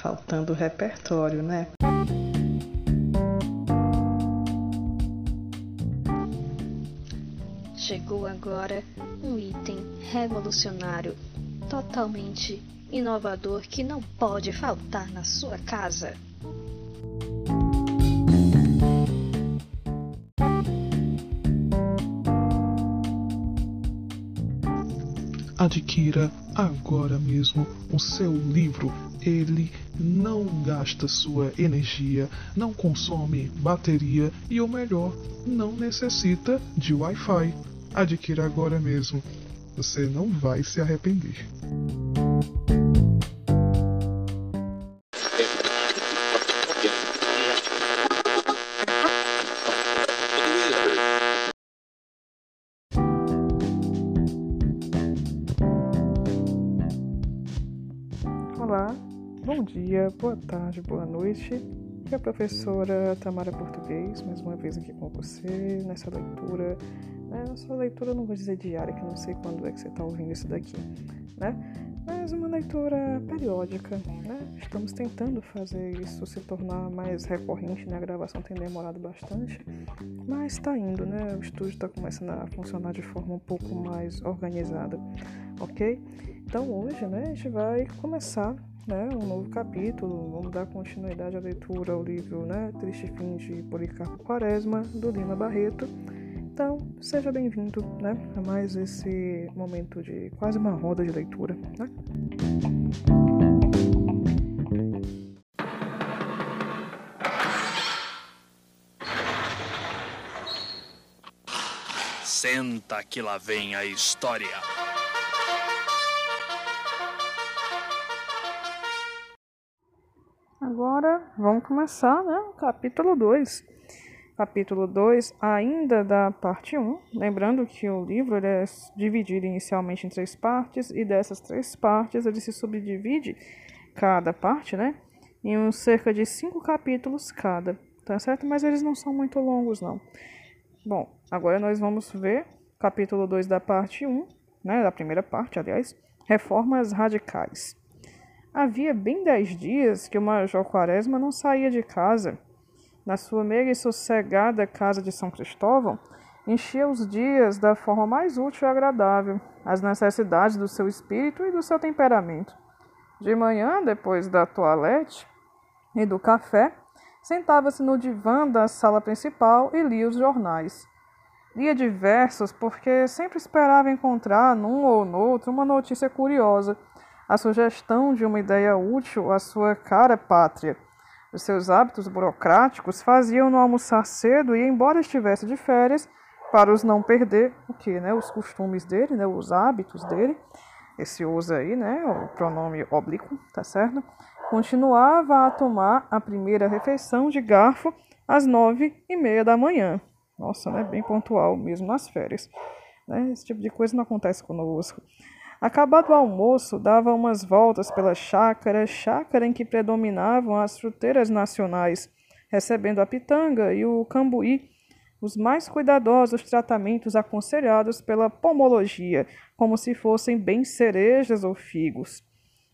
faltando repertório, né? Chegou agora um item revolucionário, totalmente inovador que não pode faltar na sua casa. Adquira agora mesmo o seu livro. Ele não gasta sua energia, não consome bateria e o melhor, não necessita de Wi-Fi. Adquira agora mesmo. Você não vai se arrepender. Boa tarde, boa noite. Aqui é a professora Tamara Português, mais uma vez aqui com você nessa leitura. Né? Essa leitura não vou dizer diária, que não sei quando é que você está ouvindo isso daqui, né? Mas uma leitura periódica, né? Estamos tentando fazer isso se tornar mais recorrente, né? A gravação tem demorado bastante, mas está indo, né? O estúdio está começando a funcionar de forma um pouco mais organizada, ok? Então hoje, né, a gente vai começar né, um novo capítulo, vamos dar continuidade à leitura ao livro né, Triste Fim de Policarpo Quaresma, do Lima Barreto. Então, seja bem-vindo né, a mais esse momento de quase uma roda de leitura. Né? Senta que lá vem a história. Agora vamos começar né, o capítulo 2. Capítulo 2, ainda da parte 1. Um. Lembrando que o livro é dividido inicialmente em três partes, e dessas três partes ele se subdivide, cada parte, né? Em uns cerca de cinco capítulos cada, tá certo? Mas eles não são muito longos, não. Bom, agora nós vamos ver capítulo 2 da parte 1, um, né? Da primeira parte, aliás, reformas radicais. Havia bem dez dias que o Major Quaresma não saía de casa. Na sua meia e sossegada casa de São Cristóvão, enchia os dias da forma mais útil e agradável, as necessidades do seu espírito e do seu temperamento. De manhã, depois da toilette e do café, sentava-se no divã da sala principal e lia os jornais. Lia diversos porque sempre esperava encontrar num ou noutro uma notícia curiosa a sugestão de uma ideia útil à sua cara pátria. Os seus hábitos burocráticos faziam-no almoçar cedo e, embora estivesse de férias, para os não perder o que, né, os costumes dele, né, os hábitos dele, esse usa aí, né, o pronome oblíquo, tá certo? Continuava a tomar a primeira refeição de garfo às nove e meia da manhã. Nossa, né, bem pontual mesmo nas férias. Né? Esse tipo de coisa não acontece conosco. Acabado o almoço, dava umas voltas pela chácara, chácara em que predominavam as fruteiras nacionais, recebendo a pitanga e o cambuí, os mais cuidadosos tratamentos aconselhados pela pomologia, como se fossem bem cerejas ou figos.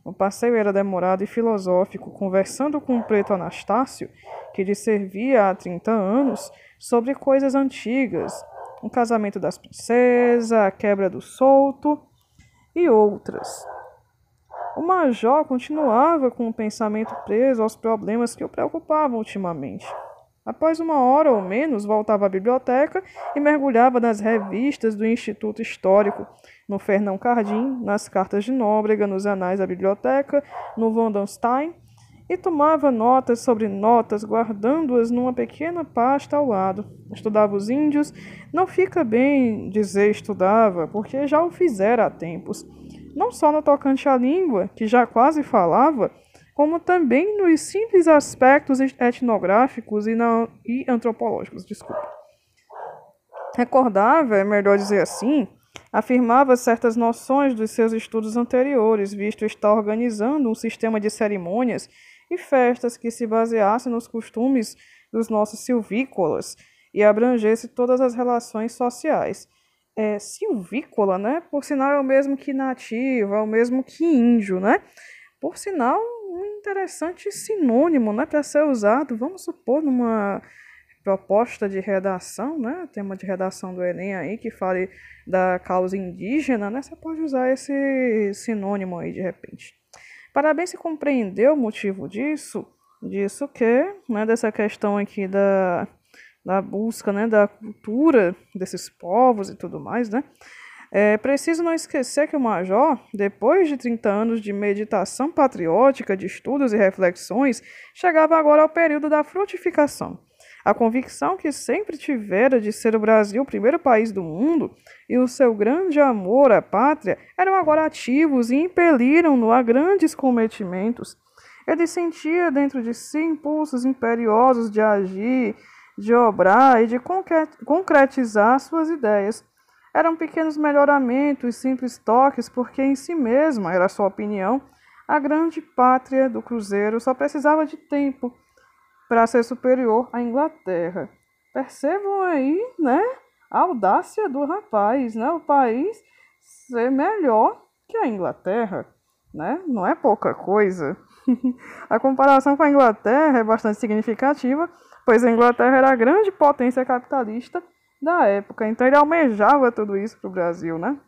O passeio era demorado e filosófico, conversando com o preto Anastácio, que lhe servia há trinta anos, sobre coisas antigas, o casamento das princesas, a quebra do solto e outras. O major continuava com o pensamento preso aos problemas que o preocupavam ultimamente. Após uma hora ou menos, voltava à biblioteca e mergulhava nas revistas do Instituto Histórico, no Fernão Cardim, nas cartas de Nóbrega, nos anais da biblioteca, no Vondenstein, e tomava notas sobre notas, guardando-as numa pequena pasta ao lado. Estudava os índios, não fica bem dizer estudava, porque já o fizera há tempos, não só no tocante à língua, que já quase falava, como também nos simples aspectos etnográficos e, na, e antropológicos. Desculpa. Recordava, é melhor dizer assim, afirmava certas noções dos seus estudos anteriores, visto estar organizando um sistema de cerimônias e festas que se baseassem nos costumes dos nossos silvícolas e abrangesse todas as relações sociais. É, silvícola, né? Por sinal, é o mesmo que nativo, é o mesmo que índio, né? Por sinal, um interessante sinônimo né, para ser usado, vamos supor, numa proposta de redação, né, tema de redação do Enem aí, que fale da causa indígena, né, você pode usar esse sinônimo aí de repente. Parabéns se compreendeu o motivo disso, disso que, né, dessa questão aqui da, da busca, né, da cultura desses povos e tudo mais, né, é preciso não esquecer que o Major, depois de 30 anos de meditação patriótica, de estudos e reflexões, chegava agora ao período da frutificação. A convicção que sempre tivera de ser o Brasil o primeiro país do mundo e o seu grande amor à pátria eram agora ativos e impeliram-no a grandes cometimentos. Ele sentia dentro de si impulsos imperiosos de agir, de obrar e de concretizar suas ideias. Eram pequenos melhoramentos, simples toques, porque em si mesma, era sua opinião, a grande pátria do Cruzeiro só precisava de tempo para ser superior à Inglaterra. Percebam aí, né, a audácia do rapaz, né, o país ser melhor que a Inglaterra, né? Não é pouca coisa. a comparação com a Inglaterra é bastante significativa, pois a Inglaterra era a grande potência capitalista da época. Então ele almejava tudo isso para o Brasil, né?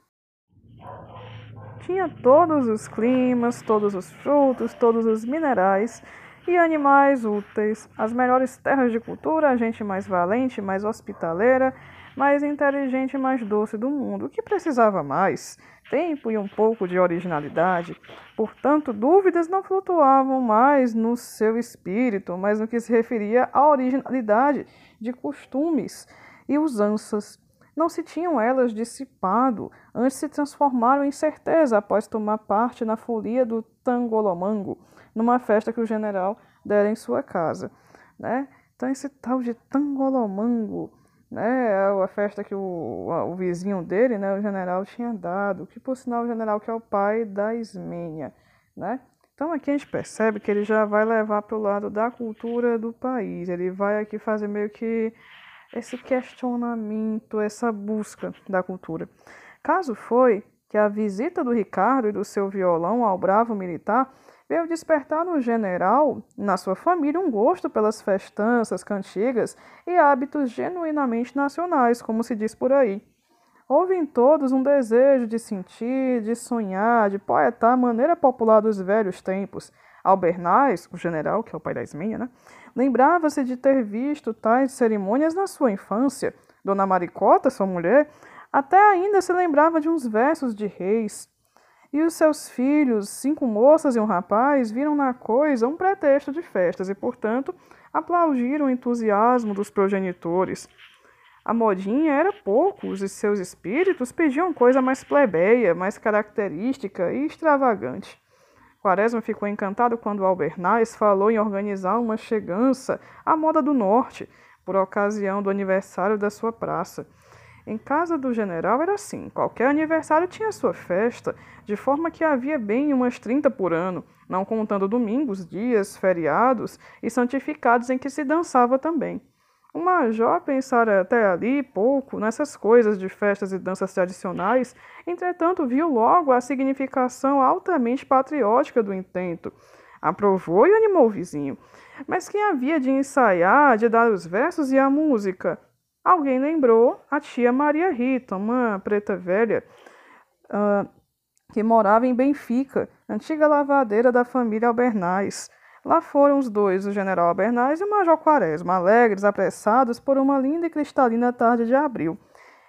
Tinha todos os climas, todos os frutos, todos os minerais e animais úteis, as melhores terras de cultura, a gente mais valente, mais hospitaleira, mais inteligente e mais doce do mundo. O que precisava mais? Tempo e um pouco de originalidade. Portanto, dúvidas não flutuavam mais no seu espírito, mas no que se referia à originalidade de costumes e usanças. Não se tinham elas dissipado, antes se transformaram em certeza após tomar parte na folia do Tangolomango, numa festa que o general dera em sua casa. Né? Então, esse tal de Tangolomango né, é a festa que o, o vizinho dele, né, o general, tinha dado, que por sinal o general que é o pai da Ismênia. Né? Então aqui a gente percebe que ele já vai levar para o lado da cultura do país, ele vai aqui fazer meio que esse questionamento, essa busca da cultura. Caso foi que a visita do Ricardo e do seu violão ao bravo militar veio despertar no general, na sua família, um gosto pelas festanças, cantigas e hábitos genuinamente nacionais, como se diz por aí. Houve em todos um desejo de sentir, de sonhar, de poetar a maneira popular dos velhos tempos. Albernaz, o general, que é o pai da Isminha, né, Lembrava-se de ter visto tais cerimônias na sua infância. Dona Maricota, sua mulher, até ainda se lembrava de uns versos de reis. E os seus filhos, cinco moças e um rapaz, viram na coisa um pretexto de festas e, portanto, aplaudiram o entusiasmo dos progenitores. A modinha era poucos e seus espíritos pediam coisa mais plebeia, mais característica e extravagante. Quaresma ficou encantado quando Albernaz falou em organizar uma chegança à moda do norte, por ocasião do aniversário da sua praça. Em casa do general era assim: qualquer aniversário tinha sua festa, de forma que havia bem umas 30 por ano, não contando domingos, dias, feriados e santificados em que se dançava também. O major pensara até ali pouco nessas coisas de festas e danças tradicionais, entretanto viu logo a significação altamente patriótica do intento. Aprovou e animou o vizinho. Mas quem havia de ensaiar, de dar os versos e a música? Alguém lembrou a tia Maria Rita, uma preta velha, uh, que morava em Benfica, antiga lavadeira da família Albernaz. Lá foram os dois, o general Albernaz e o major Quaresma, alegres, apressados por uma linda e cristalina tarde de abril.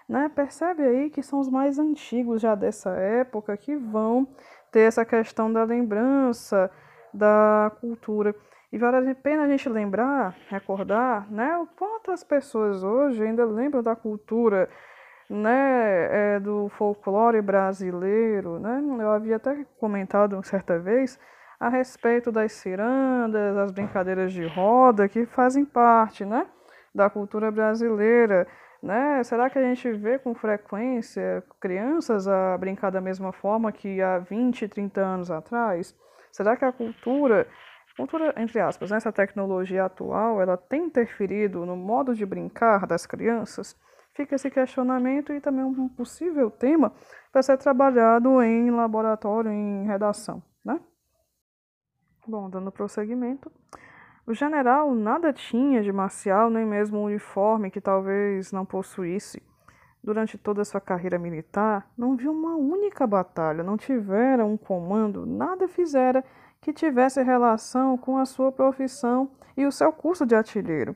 Né? Percebe aí que são os mais antigos já dessa época que vão ter essa questão da lembrança da cultura. E vale a pena a gente lembrar, recordar, né, o quanto as pessoas hoje ainda lembram da cultura, né, é, do folclore brasileiro, né? Eu havia até comentado certa vez a respeito das cirandas, as brincadeiras de roda que fazem parte, né, da cultura brasileira, né? Será que a gente vê com frequência crianças a brincar da mesma forma que há 20, 30 anos atrás? Será que a cultura, cultura entre aspas, né, essa tecnologia atual, ela tem interferido no modo de brincar das crianças? Fica esse questionamento e também um possível tema para ser trabalhado em laboratório, em redação, né? Bom, dando prosseguimento. O general nada tinha de marcial, nem mesmo um uniforme que talvez não possuísse. Durante toda a sua carreira militar, não viu uma única batalha, não tivera um comando, nada fizera que tivesse relação com a sua profissão e o seu curso de artilheiro.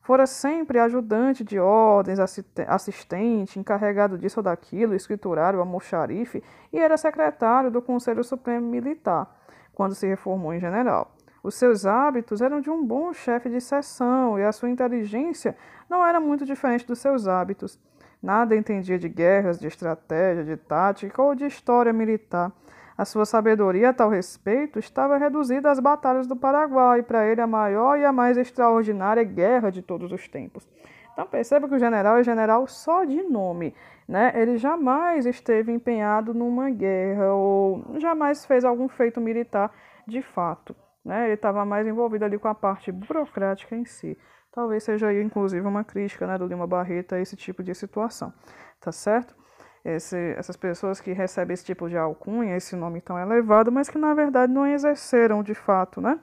Fora sempre ajudante de ordens, assistente, encarregado disso ou daquilo, escriturário, almoxarife, e era secretário do Conselho Supremo Militar, quando se reformou em general. Os seus hábitos eram de um bom chefe de seção e a sua inteligência não era muito diferente dos seus hábitos. Nada entendia de guerras, de estratégia, de tática ou de história militar. A sua sabedoria a tal respeito estava reduzida às batalhas do Paraguai, para ele a maior e a mais extraordinária guerra de todos os tempos. Então perceba que o general é general só de nome, né? Ele jamais esteve empenhado numa guerra ou jamais fez algum feito militar de fato, né? Ele estava mais envolvido ali com a parte burocrática em si. Talvez seja aí, inclusive, uma crítica né, do Lima Barreto a esse tipo de situação, tá certo? esse, essas pessoas que recebem esse tipo de alcunha, esse nome tão elevado, mas que na verdade não exerceram de fato, né?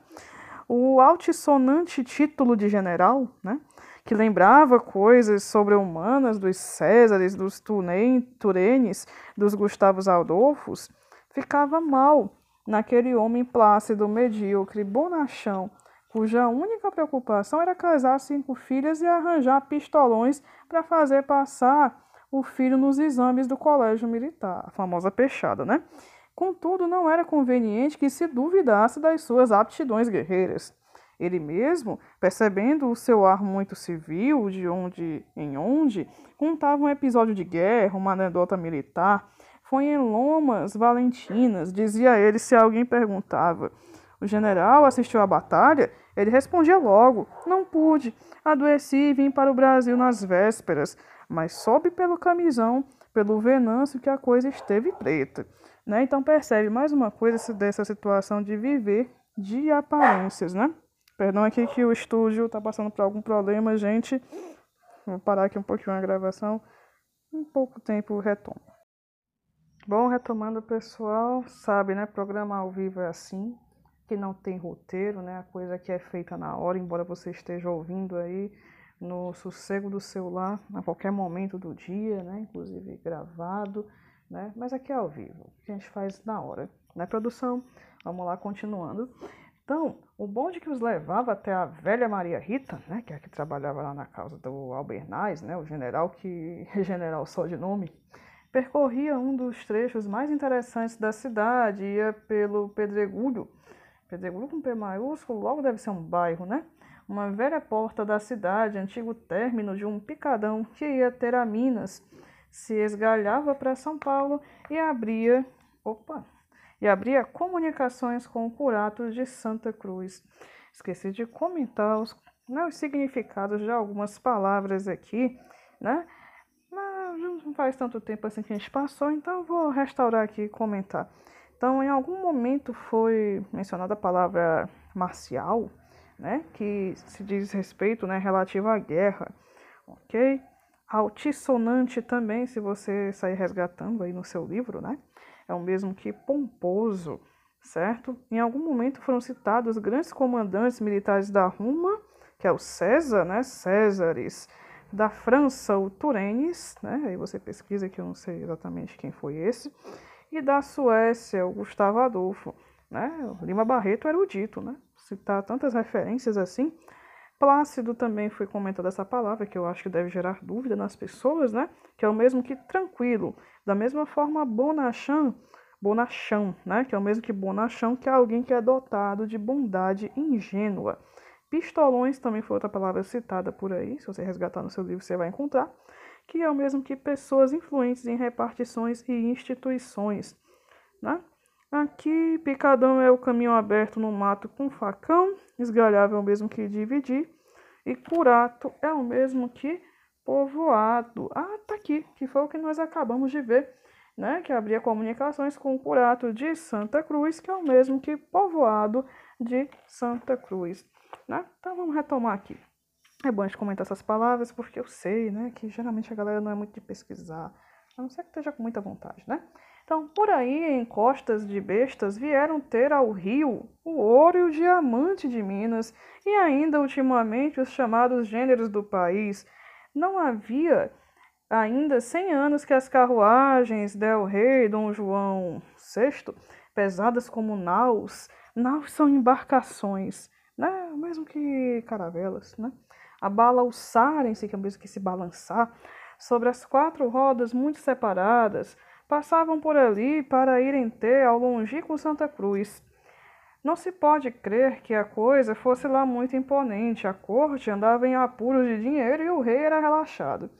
O altissonante título de general, né? Que lembrava coisas sobre-humanas dos Césares, dos Turenes, dos Gustavos Adolfos, ficava mal naquele homem plácido, medíocre, bonachão, cuja única preocupação era casar cinco filhas e arranjar pistolões para fazer passar o filho nos exames do colégio militar, a famosa peixada, né? Contudo, não era conveniente que se duvidasse das suas aptidões guerreiras. Ele mesmo, percebendo o seu ar muito civil, de onde em onde, contava um episódio de guerra, uma anedota militar. Foi em Lomas Valentinas, dizia ele se alguém perguntava. O general assistiu à batalha? Ele respondia logo: Não pude. Adoeci e vim para o Brasil nas vésperas mas sobe pelo camisão, pelo venâncio que a coisa esteve preta. Né? Então percebe mais uma coisa dessa situação de viver de aparências, né? Perdão aqui que o estúdio está passando por algum problema, gente. Vou parar aqui um pouquinho a gravação. Um pouco tempo retomo. Bom, retomando pessoal, sabe, né? Programa ao vivo é assim, que não tem roteiro, né? A coisa que é feita na hora, embora você esteja ouvindo aí no sossego do celular a qualquer momento do dia, né? inclusive gravado, né? mas aqui é ao vivo, que a gente faz na hora. Né, produção? Vamos lá, continuando. Então, o bonde que os levava até a velha Maria Rita, né, que é a que trabalhava lá na casa do Albernaz, né, o general que é general só de nome, percorria um dos trechos mais interessantes da cidade, ia pelo Pedregulho. Pedregulho com P maiúsculo, logo deve ser um bairro, né? uma velha porta da cidade, antigo término de um picadão que ia ter a Minas, se esgalhava para São Paulo e abria, opa, e abria comunicações com o curato de Santa Cruz. Esqueci de comentar os, né, os significados de algumas palavras aqui, né? Mas não faz tanto tempo assim que a gente passou, então vou restaurar aqui e comentar. Então, em algum momento foi mencionada a palavra marcial, né, que se diz respeito, né, relativo à guerra, ok? Altissonante também, se você sair resgatando aí no seu livro, né, é o mesmo que pomposo, certo? Em algum momento foram citados os grandes comandantes militares da Roma, que é o César, né, Césares, da França, o Turenes, né, aí você pesquisa que eu não sei exatamente quem foi esse, e da Suécia, o Gustavo Adolfo, né, o Lima Barreto era o dito, né, citar tantas referências assim. Plácido também foi comentado essa palavra, que eu acho que deve gerar dúvida nas pessoas, né? Que é o mesmo que tranquilo. Da mesma forma, bonachão, bonachão, né? Que é o mesmo que bonachão, que é alguém que é dotado de bondade ingênua. Pistolões também foi outra palavra citada por aí, se você resgatar no seu livro você vai encontrar, que é o mesmo que pessoas influentes em repartições e instituições, né? Aqui, picadão é o caminho aberto no mato com facão, esgalhável é o mesmo que dividir, e curato é o mesmo que povoado. Ah, tá aqui, que foi o que nós acabamos de ver, né? Que abria comunicações com o curato de Santa Cruz, que é o mesmo que povoado de Santa Cruz, né? Então vamos retomar aqui. É bom a gente comentar essas palavras, porque eu sei, né, que geralmente a galera não é muito de pesquisar, a não ser que esteja com muita vontade, né? Então, por aí, em costas de bestas, vieram ter ao rio o ouro e o diamante de Minas, e ainda ultimamente os chamados gêneros do país. Não havia ainda cem anos que as carruagens del Rei Dom João VI, pesadas como naus, naus são embarcações, né? mesmo que caravelas, né? abalançarem-se, que é mesmo que se balançar, sobre as quatro rodas muito separadas, passavam por ali para irem ter ao longínquo Santa Cruz. Não se pode crer que a coisa fosse lá muito imponente. A corte andava em apuros de dinheiro e o rei era relaxado.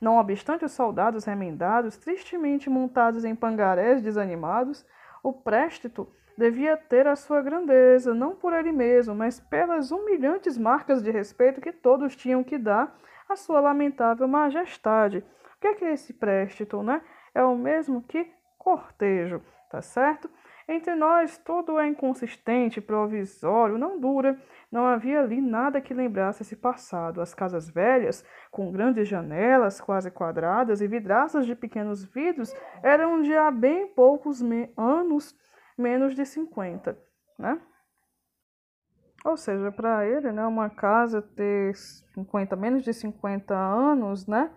Não obstante os soldados remendados, tristemente montados em pangarés desanimados, o préstito devia ter a sua grandeza, não por ele mesmo, mas pelas humilhantes marcas de respeito que todos tinham que dar à sua lamentável majestade. O que é, que é esse préstito, né? É o mesmo que cortejo, tá certo? Entre nós, tudo é inconsistente, provisório, não dura. Não havia ali nada que lembrasse esse passado. As casas velhas, com grandes janelas quase quadradas e vidraças de pequenos vidros, eram de há bem poucos me anos, menos de 50, né? Ou seja, para ele, né, uma casa ter 50, menos de 50 anos, né?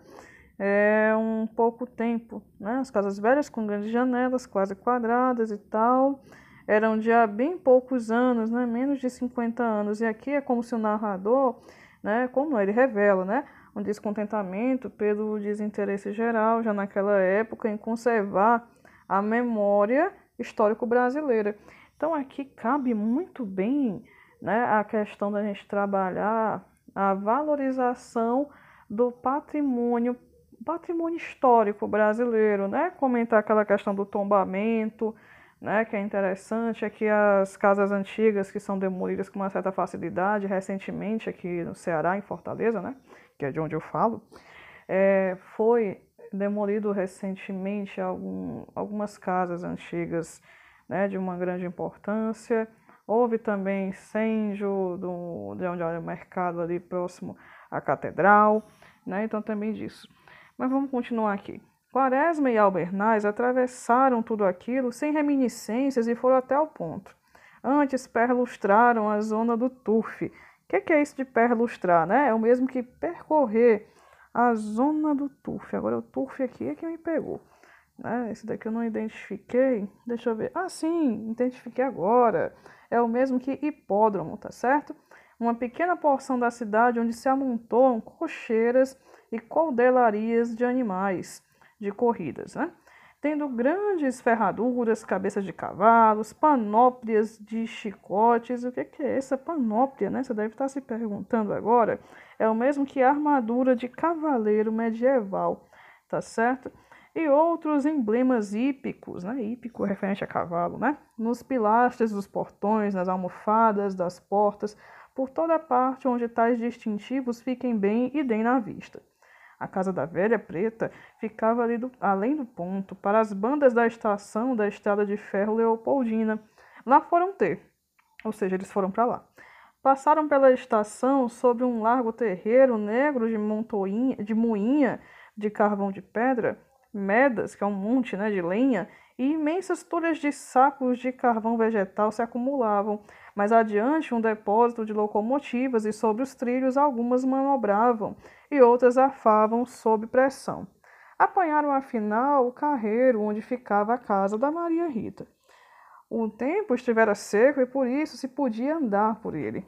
É um pouco tempo. Né? As casas velhas com grandes janelas, quase quadradas e tal, eram de há bem poucos anos, né? menos de 50 anos. E aqui é como se o narrador, né, como ele revela, né, um descontentamento pelo desinteresse geral, já naquela época, em conservar a memória histórico-brasileira. Então aqui cabe muito bem né, a questão da gente trabalhar a valorização do patrimônio patrimônio histórico brasileiro, né? Comentar aquela questão do tombamento, né? Que é interessante, é que as casas antigas que são demolidas com uma certa facilidade, recentemente aqui no Ceará, em Fortaleza, né? Que é de onde eu falo, é, foi demolido recentemente algum, algumas casas antigas, né? De uma grande importância. Houve também incêndio do, de onde era o mercado ali próximo à catedral, né? Então também disso. Mas vamos continuar aqui. Quaresma e Albernaz atravessaram tudo aquilo sem reminiscências e foram até o ponto. Antes perlustraram a zona do turf. O que, que, é isso de perlustrar, né? É o mesmo que percorrer a zona do turf. Agora o turf aqui é que me pegou. Né? Esse daqui eu não identifiquei. Deixa eu ver. Ah, sim, identifiquei agora. É o mesmo que hipódromo, tá certo? Uma pequena porção da cidade onde se amontoam cocheiras e coldelarias de animais de corridas, né? tendo grandes ferraduras, cabeças de cavalos, panóplias de chicotes. O que é essa panóplia, né? Você deve estar se perguntando agora. É o mesmo que armadura de cavaleiro medieval, tá certo? E outros emblemas hípicos, né? Hípico referente a cavalo, né? Nos pilastras dos portões, nas almofadas das portas, por toda parte onde tais distintivos fiquem bem e deem na vista. A casa da velha preta ficava ali do, além do ponto, para as bandas da estação da estrada de ferro Leopoldina. Lá foram ter, ou seja, eles foram para lá. Passaram pela estação sobre um largo terreiro negro de, montoinha, de moinha de carvão de pedra, medas, que é um monte né, de lenha, e imensas tulhas de sacos de carvão vegetal se acumulavam. Mais adiante, um depósito de locomotivas e sobre os trilhos algumas manobravam e outras arfavam sob pressão. Apanharam afinal o carreiro onde ficava a casa da Maria Rita. O tempo estivera seco e por isso se podia andar por ele.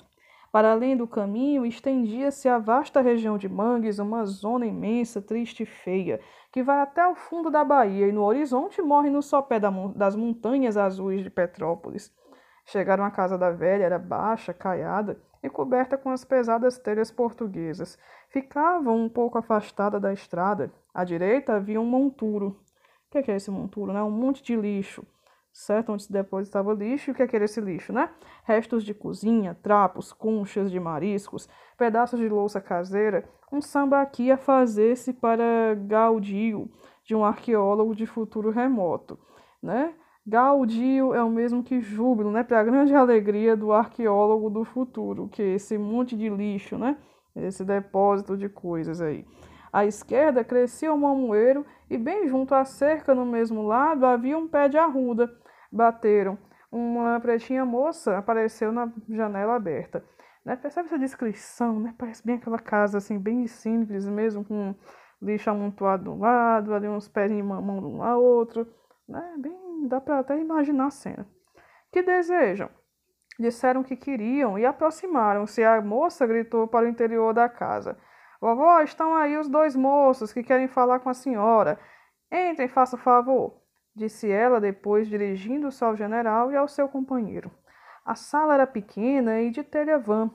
Para além do caminho estendia-se a vasta região de mangues, uma zona imensa, triste e feia, que vai até o fundo da Bahia e no horizonte morre no sopé das montanhas azuis de Petrópolis. Chegaram à casa da velha, era baixa, caiada e coberta com as pesadas telhas portuguesas. Ficavam um pouco afastada da estrada. À direita havia um monturo. O que é esse monturo? Né? Um monte de lixo, certo? Onde se depositava lixo. O que é esse lixo? Né? Restos de cozinha, trapos, conchas de mariscos, pedaços de louça caseira. Um sambaqui a fazer-se para gaudio de um arqueólogo de futuro remoto, né? Gaudio é o mesmo que júbilo, né? Para a grande alegria do arqueólogo do futuro, que é esse monte de lixo, né? Esse depósito de coisas aí. À esquerda crescia um mamoeiro e bem junto à cerca, no mesmo lado, havia um pé de arruda. Bateram. Uma pretinha moça apareceu na janela aberta. Né? Percebe essa descrição, né? Parece bem aquela casa, assim, bem simples mesmo, com lixo amontoado de um lado, ali uns pés de mamão de um a outro. Né? Bem, dá para até imaginar a cena. Que desejam? Disseram que queriam e aproximaram-se. A moça gritou para o interior da casa. Vovó, estão aí os dois moços que querem falar com a senhora. Entrem, faça o favor, disse ela depois, dirigindo-se ao general e ao seu companheiro. A sala era pequena e de telha vã.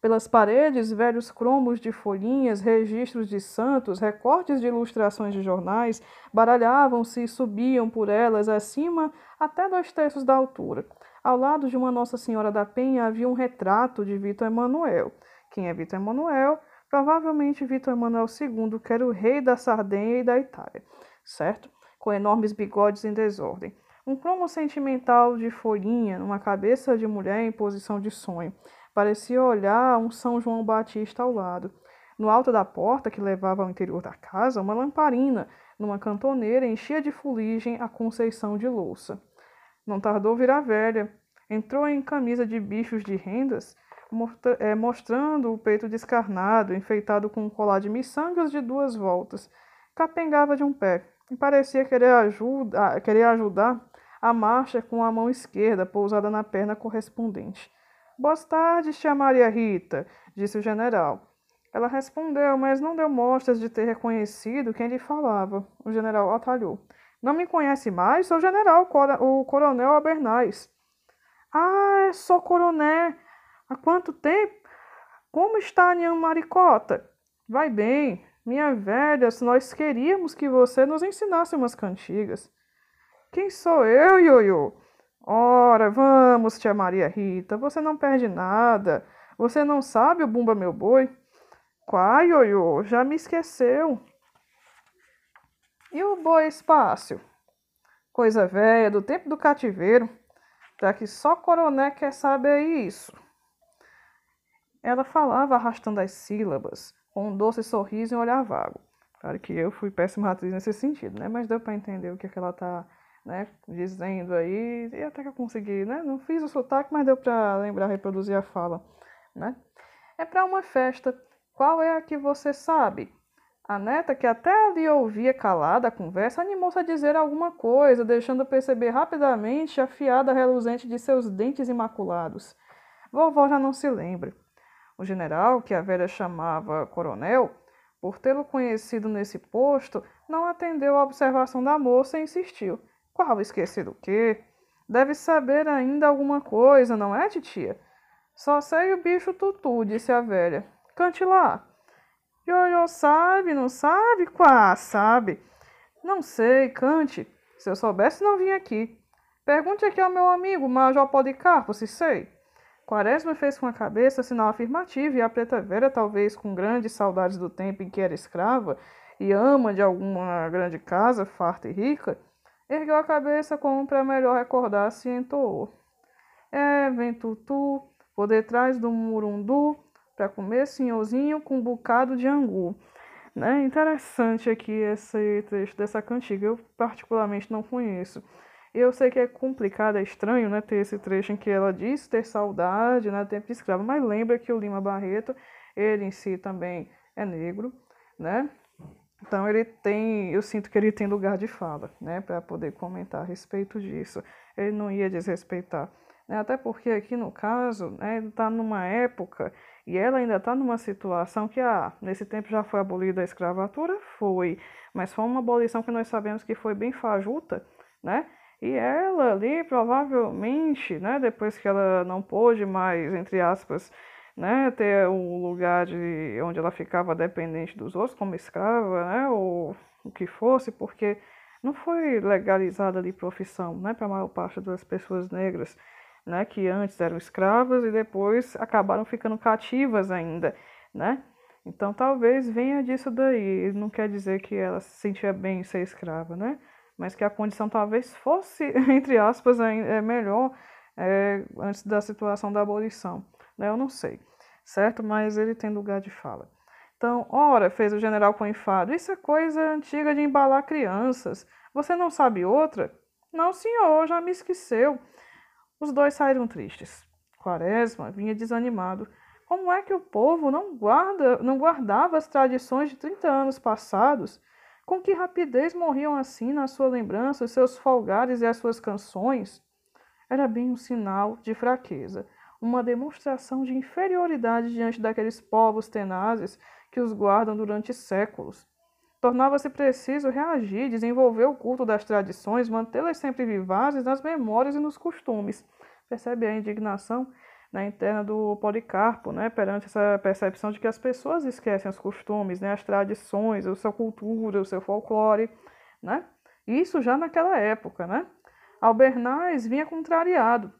Pelas paredes, velhos cromos de folhinhas, registros de santos, recortes de ilustrações de jornais baralhavam-se e subiam por elas acima até dois terços da altura. Ao lado de uma Nossa Senhora da Penha havia um retrato de Vitor Emanuel. Quem é Vitor Emanuel? Provavelmente Vitor Emanuel II, que era o rei da Sardenha e da Itália, certo? Com enormes bigodes em desordem. Um cromo sentimental de folhinha numa cabeça de mulher em posição de sonho. Parecia olhar um São João Batista ao lado. No alto da porta que levava ao interior da casa, uma lamparina, numa cantoneira, enchia de fuligem a conceição de louça. Não tardou vir a velha. Entrou em camisa de bichos de rendas é, mostrando o peito descarnado, enfeitado com um colar de miçangas de duas voltas. Capengava de um pé e parecia querer, ajuda, querer ajudar a marcha com a mão esquerda pousada na perna correspondente. Boas tardes, tia Maria Rita, disse o general. Ela respondeu, mas não deu mostras de ter reconhecido quem lhe falava. O general atalhou. Não me conhece mais? Sou o general, o coronel Abernais. Ah, sou coronel. Há quanto tempo? Como está Nhan Maricota? Vai bem, minha velha, se nós queríamos que você nos ensinasse umas cantigas. Quem sou eu, Ioiô? Ora, vamos, tia Maria Rita, você não perde nada. Você não sabe o Bumba Meu Boi? Quai, Ioiô, já me esqueceu. E o boi Espácio? Coisa velha, do tempo do cativeiro, já que só coroné quer saber isso. Ela falava arrastando as sílabas, com um doce sorriso e um olhar vago. Claro que eu fui péssima atriz nesse sentido, né? Mas deu para entender o que, é que ela tá né, dizendo aí, e até que eu consegui, né? Não fiz o sotaque, mas deu para lembrar, reproduzir a fala, né? É para uma festa. Qual é a que você sabe? A neta, que até ali ouvia calada a conversa, animou-se a dizer alguma coisa, deixando perceber rapidamente a fiada reluzente de seus dentes imaculados. Vovó já não se lembra. O general, que a velha chamava coronel, por tê-lo conhecido nesse posto, não atendeu à observação da moça e insistiu. Qual esquecer o quê? Deve saber ainda alguma coisa, não é, titia? Só sei o bicho tutu, disse a velha. Cante lá. Ioiô sabe, não sabe? Quá, sabe. Não sei, cante. Se eu soubesse, não vinha aqui. Pergunte aqui ao meu amigo, Major Policarpo, se sei. Quaresma fez com a cabeça sinal afirmativo e a preta velha, talvez com grandes saudades do tempo em que era escrava e ama de alguma grande casa, farta e rica, ergueu a cabeça como para melhor recordar-se entoou. É, vem tutu, por detrás do murundu, para comer senhorzinho com um bocado de angu. Né? Interessante aqui esse trecho dessa cantiga, eu particularmente não conheço. Eu sei que é complicado, é estranho, né, ter esse trecho em que ela diz ter saudade, né, tempo de escravo, mas lembra que o Lima Barreto, ele em si também é negro, né? Então ele tem, eu sinto que ele tem lugar de fala, né, para poder comentar a respeito disso. Ele não ia desrespeitar, né? Até porque aqui no caso, né, está numa época e ela ainda está numa situação que, ah, nesse tempo já foi abolida a escravatura, foi, mas foi uma abolição que nós sabemos que foi bem fajuta, né? E ela ali, provavelmente, né, depois que ela não pôde mais, entre aspas, né, ter um lugar de onde ela ficava dependente dos outros, como escrava, né, ou o que fosse, porque não foi legalizada ali profissão, né, para a maior parte das pessoas negras, né, que antes eram escravas e depois acabaram ficando cativas ainda, né. Então talvez venha disso daí. Não quer dizer que ela se sentia bem em ser escrava, né? mas que a condição talvez fosse, entre aspas, é melhor é, antes da situação da abolição. Né? Eu não sei, certo? Mas ele tem lugar de fala. Então, ora, fez o general com enfado, isso é coisa antiga de embalar crianças. Você não sabe outra? Não, senhor, já me esqueceu. Os dois saíram tristes. Quaresma vinha desanimado. Como é que o povo não guarda, não guardava as tradições de 30 anos passados? Com que rapidez morriam assim na sua lembrança os seus folgares e as suas canções? Era bem um sinal de fraqueza, uma demonstração de inferioridade diante daqueles povos tenazes que os guardam durante séculos. Tornava-se preciso reagir, desenvolver o culto das tradições, mantê-las sempre vivazes nas memórias e nos costumes. Percebe a indignação na interna do Policarpo, né, perante essa percepção de que as pessoas esquecem os costumes, né, as tradições, a sua cultura, o seu folclore, né? Isso já naquela época, né? Albernaz vinha contrariado,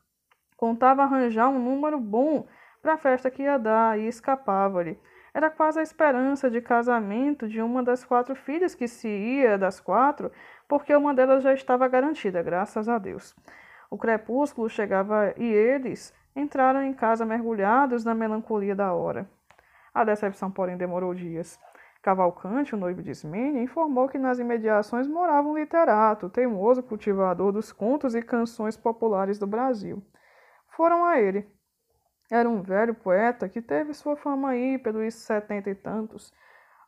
contava arranjar um número bom para a festa que ia dar e escapava-lhe. Era quase a esperança de casamento de uma das quatro filhas que se ia das quatro, porque uma delas já estava garantida, graças a Deus. O crepúsculo chegava e eles entraram em casa mergulhados na melancolia da hora. A decepção, porém, demorou dias. Cavalcante, o noivo de Ismênia, informou que nas imediações morava um literato, teimoso cultivador dos contos e canções populares do Brasil. Foram a ele. Era um velho poeta que teve sua fama aí pelos setenta e tantos.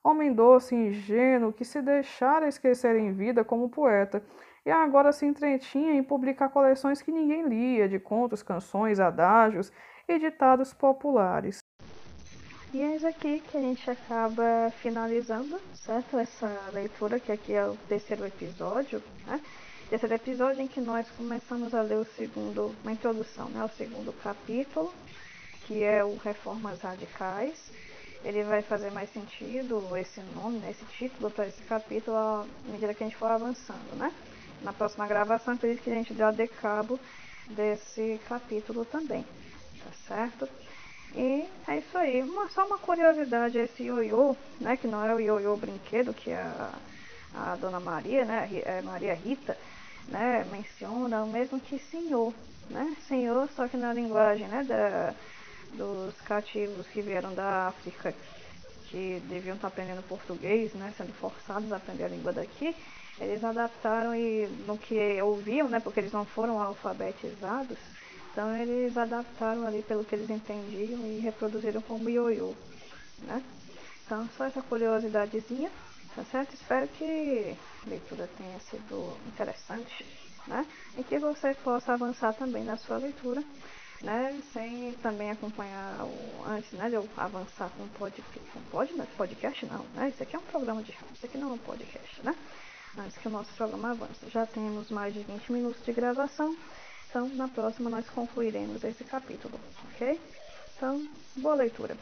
Homem doce ingênuo que se deixara esquecer em vida como poeta e agora se entretinha em publicar coleções que ninguém lia, de contos, canções, adágios e ditados populares. E é aqui que a gente acaba finalizando, certo? Essa leitura, que aqui é o terceiro episódio, né? Terceiro episódio em que nós começamos a ler o segundo, uma introdução, né? O segundo capítulo, que é o Reformas Radicais. Ele vai fazer mais sentido esse nome, né? esse título para esse capítulo à medida que a gente for avançando, né? na próxima gravação, acredito que a gente já dê cabo desse capítulo também, tá certo? E é isso aí. Uma, só uma curiosidade, esse ioiô, né, que não é o ioiô brinquedo, que a, a dona Maria, né, é Maria Rita, né, menciona o mesmo que senhor, né, senhor, só que na linguagem, né, da, dos cativos que vieram da África, que deviam estar aprendendo português, né, sendo forçados a aprender a língua daqui, eles adaptaram e no que ouviam, né, porque eles não foram alfabetizados, então eles adaptaram ali pelo que eles entendiam e reproduziram como ioiô, né? Então só essa curiosidadezinha, tá certo? Espero que leitura tenha sido interessante, né? E que você possa avançar também na sua leitura, né? Sem também acompanhar o, antes, né? De eu avançar com podcast, com pod, podcast não, né? Isso aqui é um programa de rádio, isso aqui não é um podcast, né? antes que o nosso programa avance. Já temos mais de 20 minutos de gravação, então na próxima nós concluiremos esse capítulo, ok? Então, boa leitura.